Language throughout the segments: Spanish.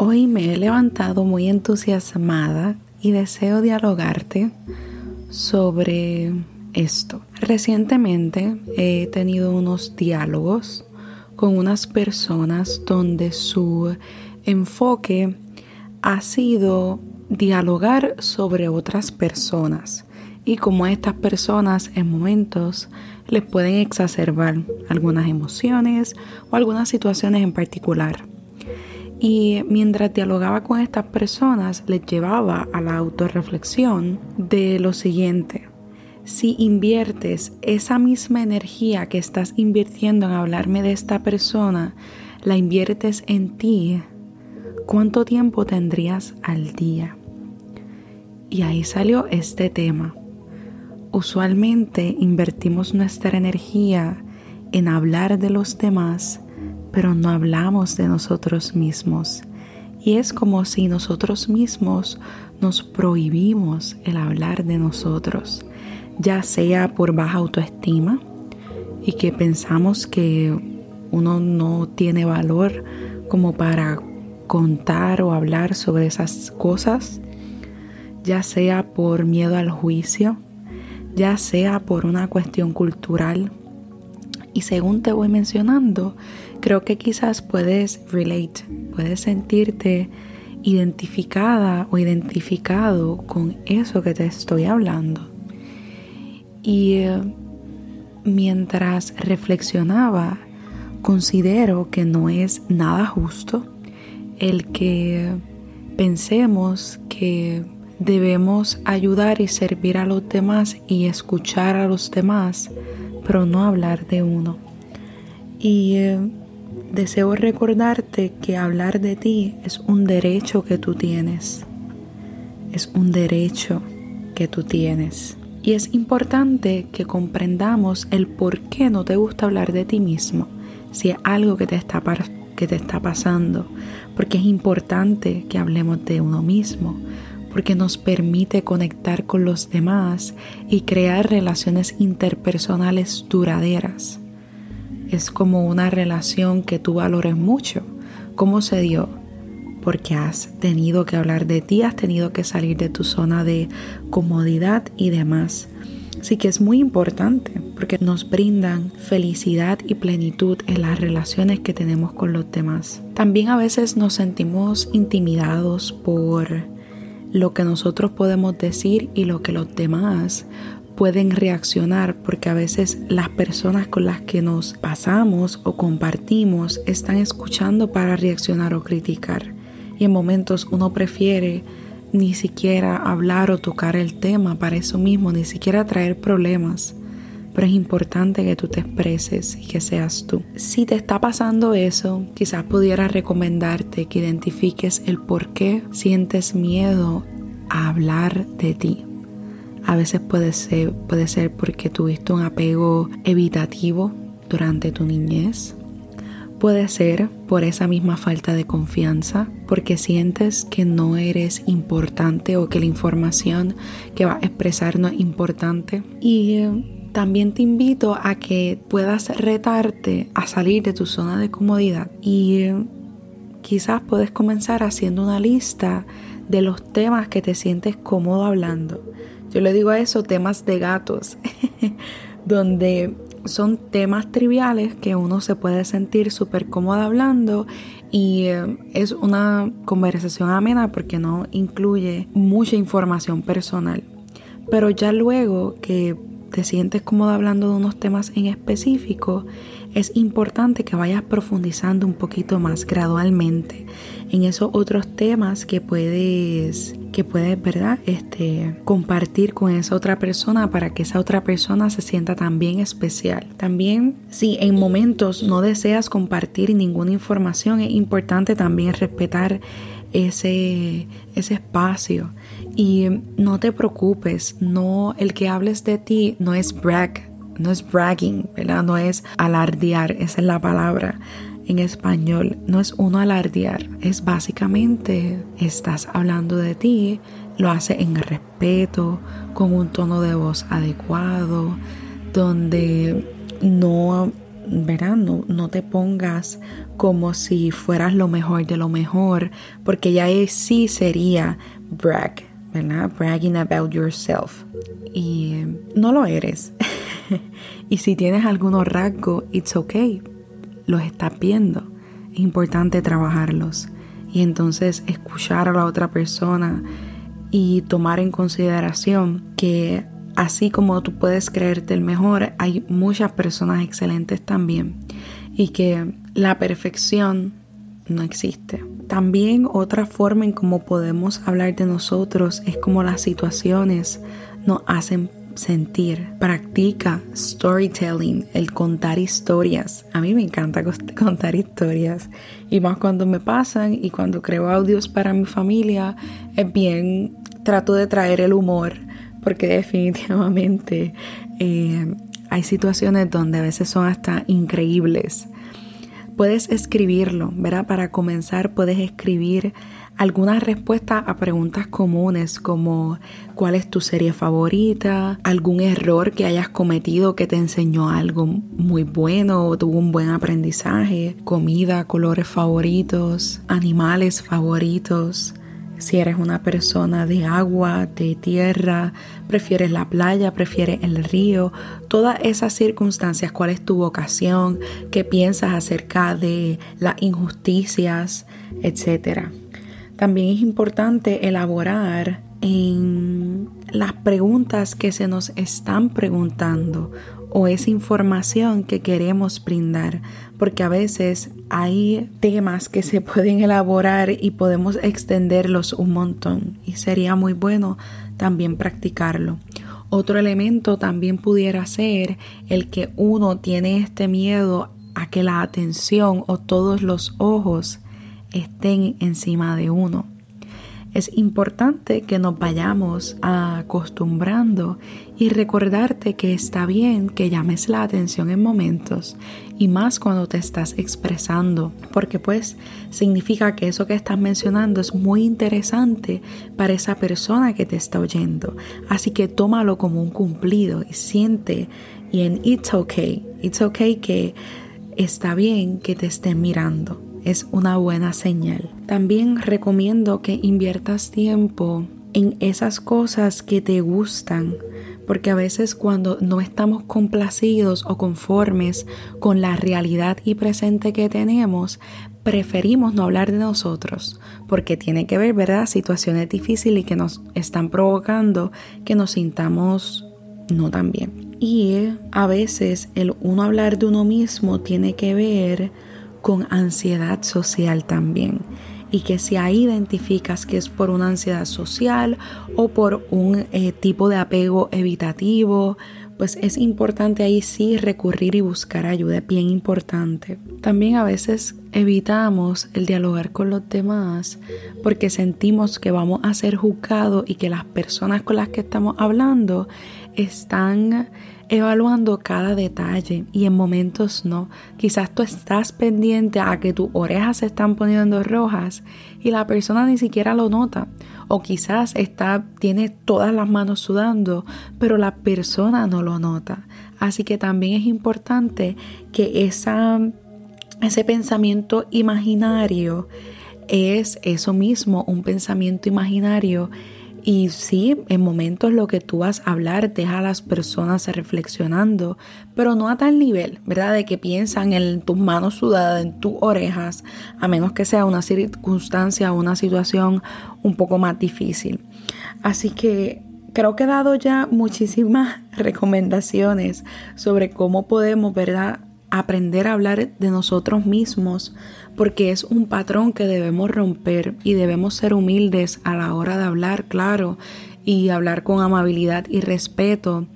Hoy me he levantado muy entusiasmada y deseo dialogarte sobre esto. Recientemente he tenido unos diálogos con unas personas donde su enfoque ha sido dialogar sobre otras personas y cómo estas personas en momentos les pueden exacerbar algunas emociones o algunas situaciones en particular. Y mientras dialogaba con estas personas, les llevaba a la autorreflexión de lo siguiente. Si inviertes esa misma energía que estás invirtiendo en hablarme de esta persona, la inviertes en ti, ¿cuánto tiempo tendrías al día? Y ahí salió este tema. Usualmente invertimos nuestra energía en hablar de los demás pero no hablamos de nosotros mismos. Y es como si nosotros mismos nos prohibimos el hablar de nosotros, ya sea por baja autoestima y que pensamos que uno no tiene valor como para contar o hablar sobre esas cosas, ya sea por miedo al juicio, ya sea por una cuestión cultural. Y según te voy mencionando, creo que quizás puedes relate, puedes sentirte identificada o identificado con eso que te estoy hablando. Y eh, mientras reflexionaba, considero que no es nada justo el que pensemos que debemos ayudar y servir a los demás y escuchar a los demás, pero no hablar de uno. Y eh, deseo recordarte que hablar de ti es un derecho que tú tienes. Es un derecho que tú tienes. Y es importante que comprendamos el por qué no te gusta hablar de ti mismo, si es algo que te está, que te está pasando. Porque es importante que hablemos de uno mismo, porque nos permite conectar con los demás y crear relaciones interpersonales duraderas es como una relación que tú valores mucho. ¿Cómo se dio? Porque has tenido que hablar de ti, has tenido que salir de tu zona de comodidad y demás. Así que es muy importante porque nos brindan felicidad y plenitud en las relaciones que tenemos con los demás. También a veces nos sentimos intimidados por lo que nosotros podemos decir y lo que los demás pueden reaccionar porque a veces las personas con las que nos pasamos o compartimos están escuchando para reaccionar o criticar. Y en momentos uno prefiere ni siquiera hablar o tocar el tema para eso mismo, ni siquiera traer problemas. Pero es importante que tú te expreses y que seas tú. Si te está pasando eso, quizás pudiera recomendarte que identifiques el por qué sientes miedo a hablar de ti. A veces puede ser, puede ser porque tuviste un apego evitativo durante tu niñez. Puede ser por esa misma falta de confianza, porque sientes que no eres importante o que la información que vas a expresar no es importante. Y eh, también te invito a que puedas retarte a salir de tu zona de comodidad y eh, quizás puedes comenzar haciendo una lista de los temas que te sientes cómodo hablando. Yo le digo a eso temas de gatos, donde son temas triviales que uno se puede sentir súper cómodo hablando y eh, es una conversación amena porque no incluye mucha información personal. Pero ya luego que te sientes cómodo hablando de unos temas en específico, es importante que vayas profundizando un poquito más gradualmente en esos otros temas que puedes que puedes, ¿verdad? Este compartir con esa otra persona para que esa otra persona se sienta también especial. También si en momentos no deseas compartir ninguna información, es importante también respetar ese, ese espacio. Y no te preocupes, no el que hables de ti no es brag, no es bragging, ¿verdad? No es alardear, esa es la palabra en español. No es uno alardear, es básicamente estás hablando de ti, lo hace en respeto, con un tono de voz adecuado, donde no, ¿verdad? No, no, te pongas como si fueras lo mejor de lo mejor, porque ya sí sería brag, ¿verdad? Bragging about yourself. Y no lo eres. y si tienes algunos rasgos, it's okay. Los estás viendo. Es importante trabajarlos. Y entonces escuchar a la otra persona y tomar en consideración que así como tú puedes creerte el mejor, hay muchas personas excelentes también y que la perfección no existe. También otra forma en cómo podemos hablar de nosotros es como las situaciones nos hacen sentir. Practica storytelling, el contar historias. A mí me encanta contar historias y más cuando me pasan y cuando creo audios para mi familia, es bien, trato de traer el humor porque definitivamente eh, hay situaciones donde a veces son hasta increíbles. Puedes escribirlo, ¿verdad? Para comenzar puedes escribir algunas respuestas a preguntas comunes como cuál es tu serie favorita, algún error que hayas cometido que te enseñó algo muy bueno o tuvo un buen aprendizaje, comida, colores favoritos, animales favoritos. Si eres una persona de agua, de tierra, prefieres la playa, prefieres el río, todas esas circunstancias, cuál es tu vocación, qué piensas acerca de las injusticias, etcétera. También es importante elaborar en las preguntas que se nos están preguntando o esa información que queremos brindar, porque a veces hay temas que se pueden elaborar y podemos extenderlos un montón y sería muy bueno también practicarlo. Otro elemento también pudiera ser el que uno tiene este miedo a que la atención o todos los ojos estén encima de uno. Es importante que nos vayamos acostumbrando y recordarte que está bien que llames la atención en momentos y más cuando te estás expresando, porque pues significa que eso que estás mencionando es muy interesante para esa persona que te está oyendo. Así que tómalo como un cumplido y siente y en it's okay, it's okay que está bien que te estén mirando es una buena señal. También recomiendo que inviertas tiempo en esas cosas que te gustan, porque a veces cuando no estamos complacidos o conformes con la realidad y presente que tenemos, preferimos no hablar de nosotros, porque tiene que ver, ¿verdad?, situaciones difíciles que nos están provocando que nos sintamos no tan bien. Y a veces el uno hablar de uno mismo tiene que ver con ansiedad social también. Y que si ahí identificas que es por una ansiedad social o por un eh, tipo de apego evitativo, pues es importante ahí sí recurrir y buscar ayuda, bien importante. También a veces evitamos el dialogar con los demás porque sentimos que vamos a ser juzgados y que las personas con las que estamos hablando están evaluando cada detalle y en momentos no. Quizás tú estás pendiente a que tus orejas se están poniendo rojas y la persona ni siquiera lo nota. O quizás está, tiene todas las manos sudando, pero la persona no lo nota. Así que también es importante que esa, ese pensamiento imaginario es eso mismo, un pensamiento imaginario y sí, en momentos lo que tú vas a hablar deja a las personas reflexionando, pero no a tal nivel, ¿verdad? De que piensan en tus manos sudadas, en tus orejas, a menos que sea una circunstancia o una situación un poco más difícil. Así que creo que he dado ya muchísimas recomendaciones sobre cómo podemos, ¿verdad? Aprender a hablar de nosotros mismos porque es un patrón que debemos romper y debemos ser humildes a la hora de hablar, claro, y hablar con amabilidad y respeto.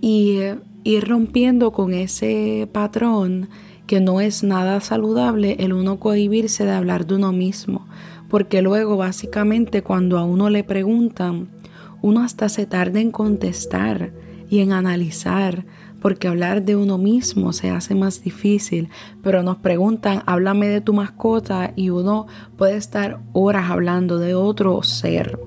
Y eh, ir rompiendo con ese patrón que no es nada saludable el uno cohibirse de hablar de uno mismo, porque luego básicamente cuando a uno le preguntan, uno hasta se tarda en contestar y en analizar porque hablar de uno mismo se hace más difícil, pero nos preguntan, háblame de tu mascota y uno puede estar horas hablando de otro ser.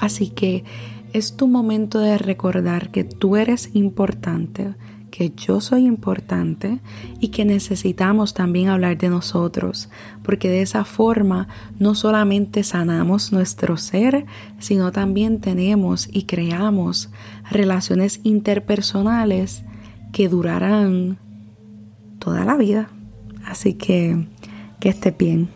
Así que es tu momento de recordar que tú eres importante, que yo soy importante y que necesitamos también hablar de nosotros, porque de esa forma no solamente sanamos nuestro ser, sino también tenemos y creamos relaciones interpersonales que durarán toda la vida. Así que que esté bien.